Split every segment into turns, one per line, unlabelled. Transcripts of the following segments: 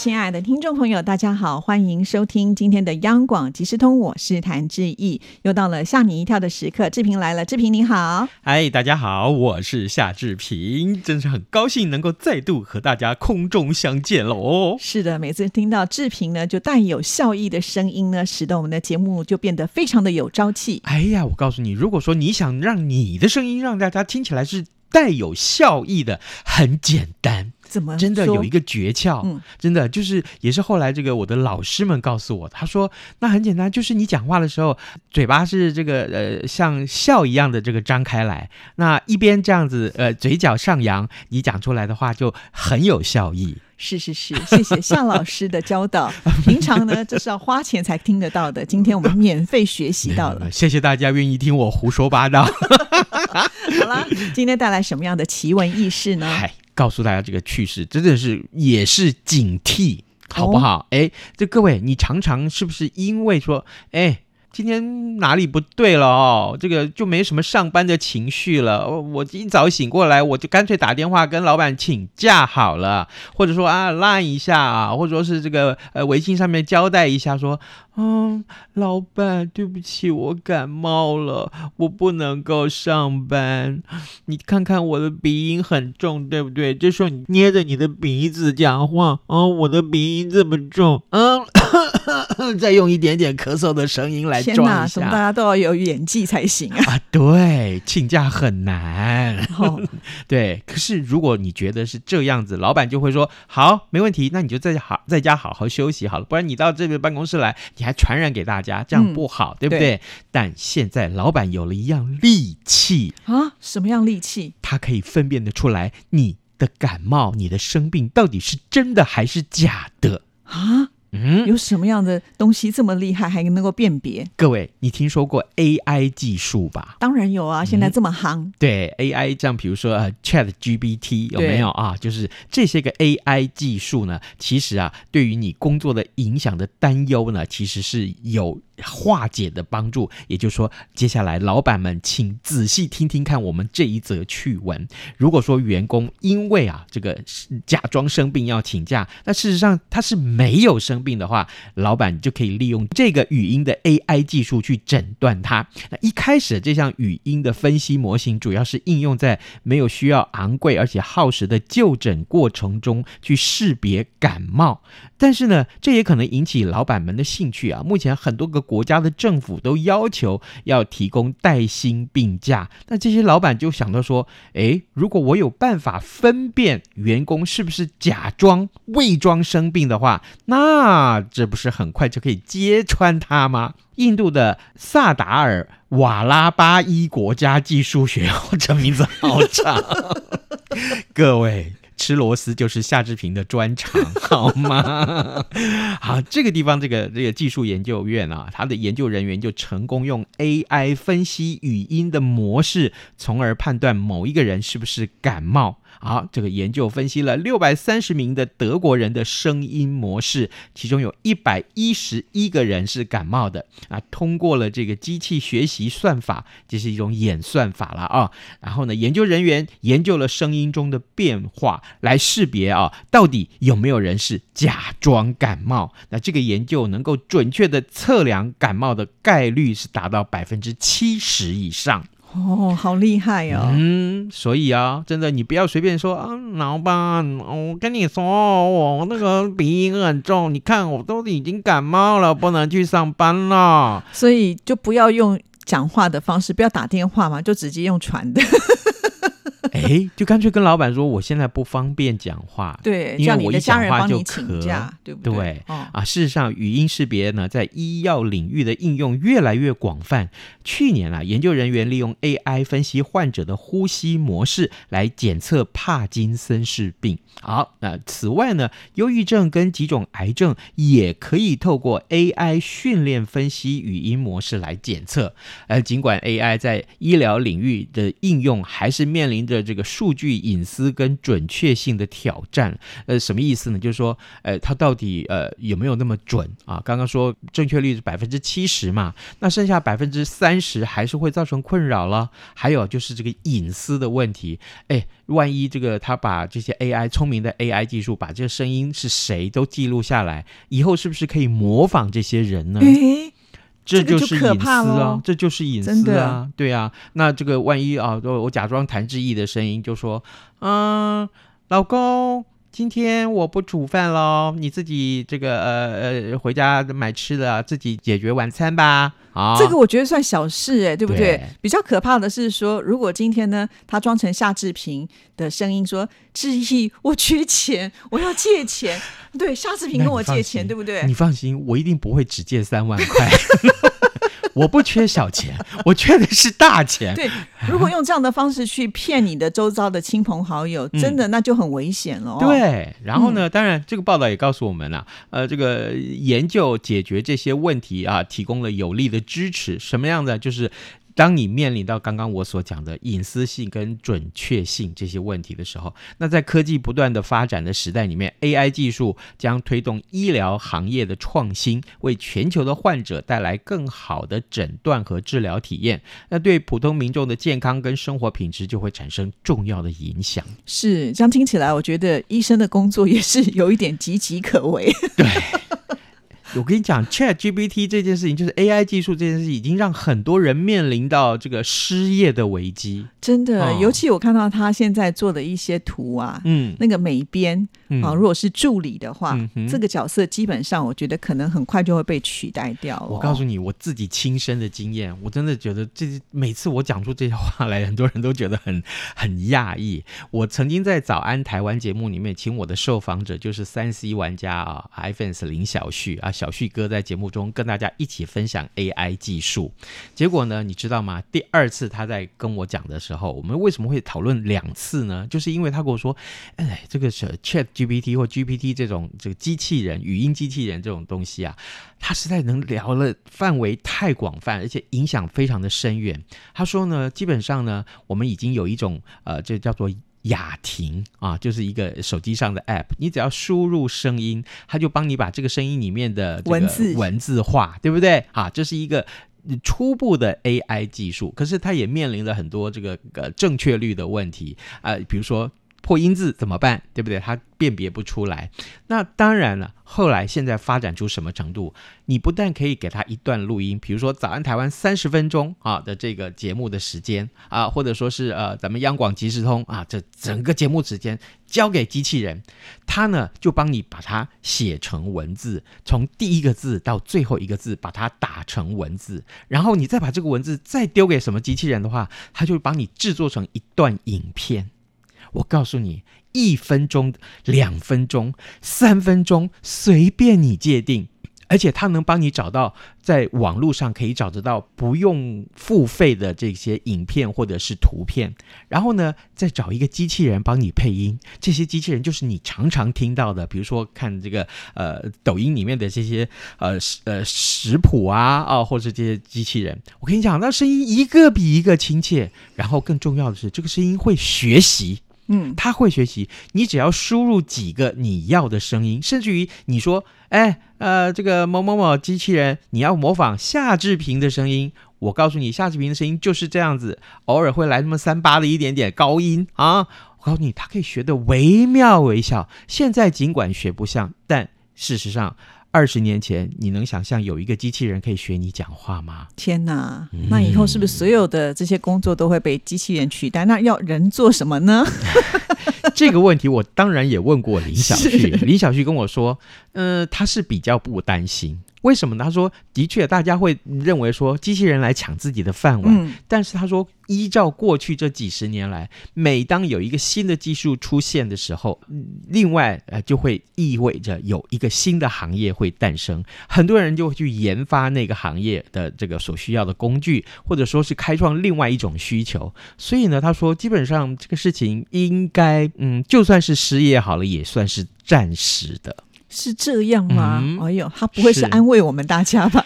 亲爱的听众朋友，大家好，欢迎收听今天的央广即时通，我是谭志毅。又到了吓你一跳的时刻，志平来了，志平你好，
嗨，大家好，我是夏志平，真是很高兴能够再度和大家空中相见喽。
是的，每次听到志平呢，就带有笑意的声音呢，使得我们的节目就变得非常的有朝气。
哎呀，我告诉你，如果说你想让你的声音让大家听起来是带有笑意的，很简单。
怎么
真的有一个诀窍？
嗯
真的就是也是后来这个我的老师们告诉我，他说那很简单，就是你讲话的时候，嘴巴是这个呃像笑一样的这个张开来，那一边这样子呃嘴角上扬，你讲出来的话就很有效益。
是是是，谢谢向老师的教导。平常呢，这是要花钱才听得到的，今天我们免费学习到了。
谢谢大家愿意听我胡说八道。
好了，今天带来什么样的奇闻异事呢？
嗨，告诉大家这个趣事真的是也是警惕，好不好？哎、这各位，你常常是不是因为说，哎？今天哪里不对了哦？这个就没什么上班的情绪了。哦我一早醒过来，我就干脆打电话跟老板请假好了，或者说啊赖一下啊，或者说是这个呃微信上面交代一下说，嗯，老板，对不起，我感冒了，我不能够上班。你看看我的鼻音很重，对不对？这时候你捏着你的鼻子讲话，哦，我的鼻音这么重，嗯，再用一点点咳嗽的声音来装一
怎么大。家都要有演技才行啊？
啊，对，请假很难。
哦，
对，可是如果你觉得是这样子，老板就会说好，没问题，那你就在家好在家好好休息好了，不然你到这个办公室来，你还传染给大家，这样
嗯
不好，对不
对
对？但现在老板有了一样利器，
啊，什么样利器？
他可以分辨得出来你的感冒、你的生病到底是真的还是假的。
啊？
嗯，
有什么样的东西这么厉害，还能够辨别？
各位，你听说过 AI 技术吧？
当然有啊，现在这么夯，
对 AI，这样比如说呃 Chat GPT 有没有啊？就是这些个 AI 技术呢，其实啊，对于你工作的影响的担忧呢，其实是有化解的帮助。也就是说，接下来老板们请仔细听听看我们这一则趣闻。如果说员工因为啊这个假装生病要请假，那事实上他是没有生病的话，老板就可以利用这个语音的 AI 技术去诊断他。那一开始这项语音的分析模型，主要是应用在没有需要昂贵而且耗时的就诊过程中去识别感冒。但是呢，这也可能引起老板们的兴趣啊。目前很多个国家的政府都要求要提供带薪病假，那这些老板就想到说，诶，如果我有办法分辨员工是不是假装、伪装生病的话，那这不是很快就可以揭穿他吗？印度的萨达尔瓦拉巴伊国家技术学院，这名字好长，各位。吃螺丝就是夏志平的专长，好吗？好，这个地方这个这个技术研究院啊，他的研究人员就成功用 AI 分析语音的模式，从而判断某一个人是不是感冒。好，这个研究分析了六百三十名的德国人的声音模式，其中有一百一十一个人是感冒的啊。通过了这个机器学习算法，这是一种演算法了啊。然后呢，研究人员研究了声音中的变化，来识别啊，到底有没有人是假装感冒。那这个研究能够准确的测量感冒的概率是达到百分之七十以上。
哦，好厉害哦！
嗯，所以啊，真的，你不要随便说啊，老板，我跟你说，我那个鼻音很重，你看我都已经感冒了，不能去上班了。
所以就不要用讲话的方式，不要打电话嘛，就直接用传的。
哎，就干脆跟老板说，我现在不方便讲话。
对，
因为我一讲话就咳
对不
对
哦，
啊，事实上，语音识别呢，在医药领域的应用越来越广泛。去年啊，研究人员利用 AI 分析患者的呼吸模式来检测帕金森氏病。好，那此外呢，忧郁症跟几种癌症也可以透过 AI 训练分析语音模式来检测。呃，尽管 AI 在医疗领域的应用还是面临着这个数据隐私跟准确性的挑战。呃，什么意思呢？就是说，呃，它到底呃有没有那么准啊？刚刚说正确率是百分之七十嘛，那剩下百分之三十还是会造成困扰了。还有就是这个隐私的问题，哎，万一这个他把这些 AI 聪明的 AI 技术把这个声音是谁都记录下来，以后是不是可以模仿这些人呢？这
这个就
是隐私啊，这就是隐私啊，对啊。那这个万一啊，我我假装谭志毅的声音，就说，嗯，老公。今天我不煮饭喽，你自己这个呃呃回家买吃的，自己解决晚餐吧。啊，
这个我觉得算小事哎，对不对？
对
比较可怕的是说，如果今天呢，他装成夏志平的声音说：“志毅，我缺钱，我要借钱。”对，夏志平跟我借钱，对不对
你？放心，我一定不会只借三万块。我不缺小钱，我缺的是大钱。
对，如果用这样的方式去骗你的周遭的亲朋好友，真的那就很危险了、哦。，
嗯对，然后呢？当然，这个报道也告诉我们了，呃，这个研究解决这些问题啊，提供了有力的支持。什么样的？就是当你面临到刚刚我所讲的隐私性跟准确性这些问题的时候，那在科技不断的发展的时代里面，AI 技术将推动医疗行业的创新，为全球的患者带来更好的诊断和治疗体验。那对普通民众的健康跟生活品质就会产生重要的影响。
是这样听起来，我觉得医生的工作也是有一点岌岌可危。
对，我跟你讲，Chat GPT 这件事情，就是 AI 技术这件事情，已经让很多人面临到这个失业的危机。
真的，
哦
尤其我看到他现在做的一些图啊，
嗯
那个美编
嗯
啊，如果是助理的话，
嗯
这个角色基本上我觉得可能很快就会被取代掉、哦。
我告诉你，我自己亲身的经验，我真的觉得这每次我讲出这些话来，很多人都觉得很很讶异。我曾经在《早安台湾》节目里面，请我的受访者就是三 C 玩家啊，iPhone 林小旭啊，小旭哥在节目中跟大家一起分享 AI 技术。结果呢，你知道吗？第二次他在跟我讲的时候，我们为什么会讨论两次呢？就是因为他跟我说，哎，这个是 Chat GPT 或 GPT 这种这个机器人、语音机器人这种东西啊，他实在能聊了范围太广泛，而且影响非常的深远。他说呢，基本上呢，我们已经有一种呃，这叫做。雅婷啊，就是一个手机上的 app，你只要输入声音，它就帮你把这个声音里面的
文字。
文字化，对不对？啊，这是一个初步的 AI 技术，可是它也面临了很多这个呃正确率的问题。啊、比如说破音字怎么办，对不对？它辨别不出来。那当然了，后来现在发展出什么程度？你不但可以给他一段录音，比如说《早安台湾》三十分钟啊的这个节目的时间啊，或者说是呃咱们央广即时通啊这整个节目时间交给机器人，它呢就帮你把它写成文字，从第一个字到最后一个字把它打成文字，然后你再把这个文字再丢给什么机器人的话，它就帮你制作成一段影片。我告诉你，一分钟、两分钟、三分钟，随便你界定。而且它能帮你找到在网络上可以找得到不用付费的这些影片或者是图片，然后呢，再找一个机器人帮你配音。这些机器人就是你常常听到的，比如说看这个呃抖音里面的这些呃呃食谱啊啊，或者这些机器人。我跟你讲，那声音一个比一个亲切，然后更重要的是，这个声音会学习。
嗯，
他会学习，你只要输入几个你要的声音，甚至于你说，哎，呃，这个某某某机器人，你要模仿夏志平的声音，我告诉你，夏志平的声音就是这样子，偶尔会来那么三八的一点点高音啊，我告诉你，他可以学得惟妙惟肖。现在尽管学不像，但事实上。二十年前，你能想象有一个机器人可以学你讲话吗？
天哪，
嗯
那以后是不是所有的这些工作都会被机器人取代？那要人做什么呢？
这个问题我当然也问过林小旭，
是
林小旭跟我说，呃，他是比较不担心。为什么呢？他说，的确，大家会认为说机器人来抢自己的饭碗，
嗯，
但是他说，依照过去这几十年来，每当有一个新的技术出现的时候，嗯另外呃就会意味着有一个新的行业会诞生，很多人就会去研发那个行业的这个所需要的工具，或者说是开创另外一种需求。所以呢，他说，基本上这个事情应该，嗯，就算是失业好了，也算是暂时的。
是这样吗？
嗯
哎呦，他不会是
是
安慰我们大家吧？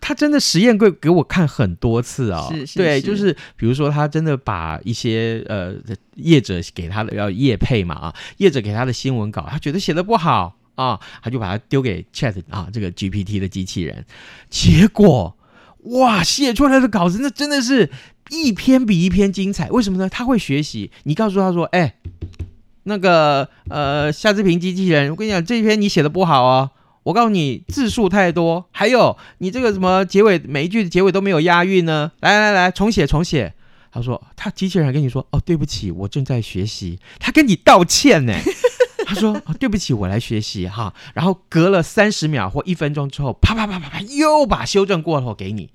他真的实验过给我看很多次 哦。
是是
对，就是比如说他真的把一些呃业者给他的要业配嘛啊，业者给他的新闻稿，他觉得写的不好啊，他就把它丢给 Chat 啊这个 GPT 的机器人，结果哇写出来的稿子那真的是一篇比一篇精彩。为什么呢？他会学习，你告诉他说，哎。那个呃，夏志平机器人，我跟你讲，这篇你写的不好哦。我告诉你，字数太多，还有你这个什么结尾，每一句的结尾都没有押韵呢。来来来，重写重写。他说，他机器人跟你说，哦，对不起，我正在学习。他跟你道歉呢。他说，哦，对不起，我来学习哈。然后隔了三十秒或一分钟之后，啪啪啪啪啪，又把修正过后给你。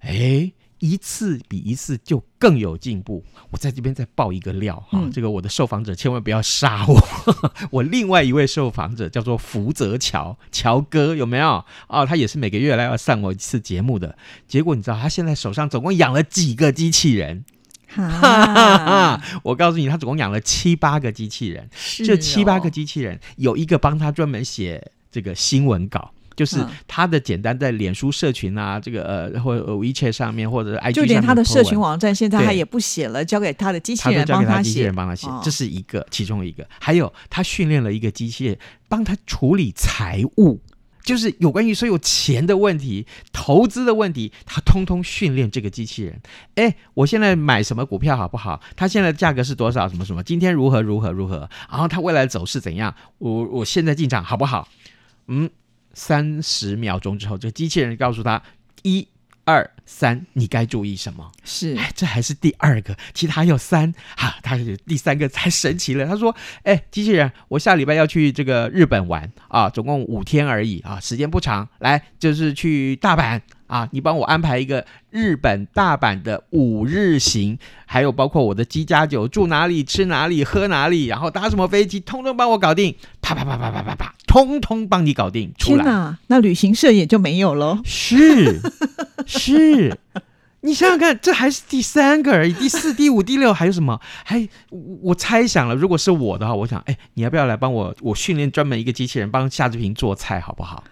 哎。一次比一次就更有进步。我在这边再爆一个料哈，
嗯
这个我的受访者千万不要杀我。我另外一位受访者叫做福泽乔，乔哥有没有？哦，他也是每个月来要上我一次节目的。结果你知道他现在手上总共养了几个机器人？哈哈
哈
哈！我告诉你，他总共养了七八个机器人。这七八个机器人有一个帮他专门写这个新闻稿。就是
嗯
他的简单在脸书社群啊，这个呃或者 WeChat 上面或者 IG
就连他的社群网站现在他也不写了，交给他的机器人
交给他机器
帮写，
人帮他写，
哦
这是一个其中一个。还有他训练了一个机器人帮他处理财务，就是有关于所有钱的问题、投资的问题，他通通训练这个机器人。哎，我现在买什么股票好不好？它现在的价格是多少？什么什么？今天如何如何如何？然后它未来的走势怎样？我我现在进场好不好？嗯，三十秒钟之后，这个机器人告诉他一。二三，你该注意什么？
是
哎，这还是第二个，其他还有三哈，他是第三个才神奇了。他说：“哎，机器人，我下礼拜要去这个日本玩啊，总共五天而已啊，时间不长。来，就是去大阪啊，你帮我安排一个日本大阪的五日行，还有包括我的机加酒住哪里、吃哪里、喝哪里，然后搭什么飞机，通通帮我搞定，啪啪啪啪啪啪啪，通通帮你搞定出来。”
天哪，那旅行社也就没有喽。
是是，你想想看，这还是第三个而已，第四、第五、第六还有什么？还我我猜想了，如果是我的话，我想，哎，你要不要来帮我？我训练专门一个机器人帮夏志平做菜，好不好？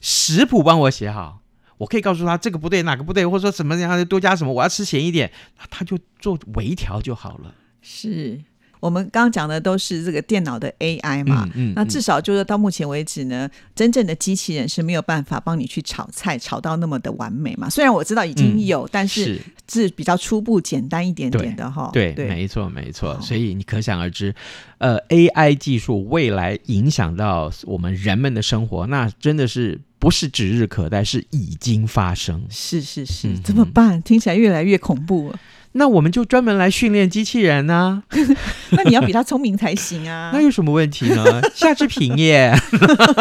食谱帮我写好。我可以告诉他这个不对，哪个不对，或者说什么样多加什么，我要吃咸一点，他就做微调就好了。
是我们刚刚讲的都是这个电脑的 AI 嘛，
嗯
那至少就是到目前为止呢，真正的机器人是没有办法帮你去炒菜炒到那么的完美嘛。虽然我知道已经
嗯
有，但是
是
是比较初步、简单一点点的哈。
对，
对，
没错，没错。所以你可想而知，呃，AI 技术未来影响到我们人们的生活，那真的是不是指日可待，是已经发生。
是是是，
嗯
怎么办？听起来越来越恐怖了。
那我们就专门来训练机器人呢、
那你要比他聪明才行啊
那！有什么问题呢？夏志平耶，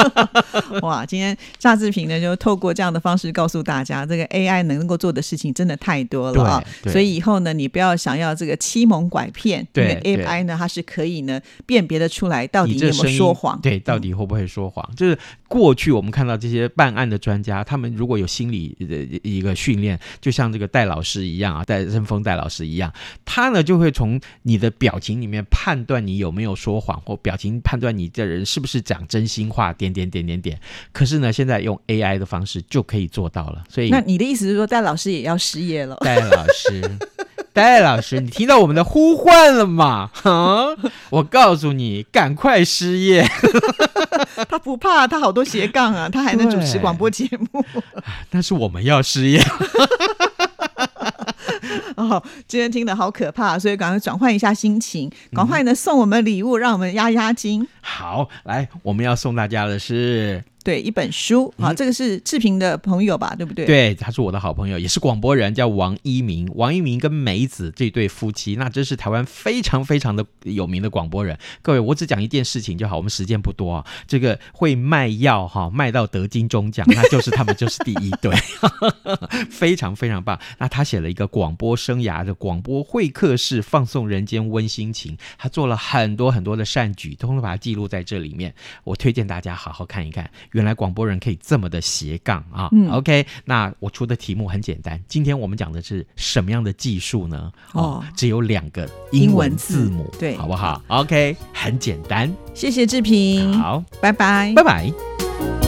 哇，今天夏志平呢就透过这样的方式告诉大家，这个 AI 能够做的事情真的太多了所以以后呢，你不要想要这个欺蒙拐骗，因为 AI 呢它是可以呢辨别的出来到底你有没有说谎。
对，到底会不会说谎？就是过去我们看到这些办案的专家，他们如果有心理的一个训练，就像这个戴老师一样啊，戴任峰戴老师一样，他呢就会从你的表情里面判断你有没有说谎，或表情判断你这人是不是讲真心话，点点点点点。可是呢，现在用 AI 的方式就可以做到了，所以
那你的意思是说，戴老师也要失业了？
戴老师，戴老师，你听到我们的呼唤了吗？哈，我告诉你，赶快失业。
他不怕，他好多斜杠啊，他还能主持广播节目。
但是我们要失业。
哦，今天听的好可怕，所以赶快转换一下心情，
嗯
赶快呢送我们礼物，让我们压压惊。
好，来，我们要送大家的是，
对，一本书，好、
嗯
这个是志平的朋友吧，对不对？，
对，他是我的好朋友，也是广播人，叫王一鸣。王一鸣跟梅子这对夫妻，那真是台湾非常非常的有名的广播人。各位，我只讲一件事情就好，我们时间不多啊。这个会卖药哈，卖到得金钟奖，那就是他们就是第一对，非常非常棒。那他写了一个广播生涯的广播会客室，放送人间温馨情。他做了很多很多的善举，通通把它记录在这里面。我推荐大家好好看一看，原来广播人可以这么的斜杠啊。
嗯
OK，那我出的题目很简单，今天我们讲的是什么样的技术呢？
哦
只有两个英
英
文字母，
对
好不好？OK，很简单。
谢谢志平，
好，
拜拜
拜拜。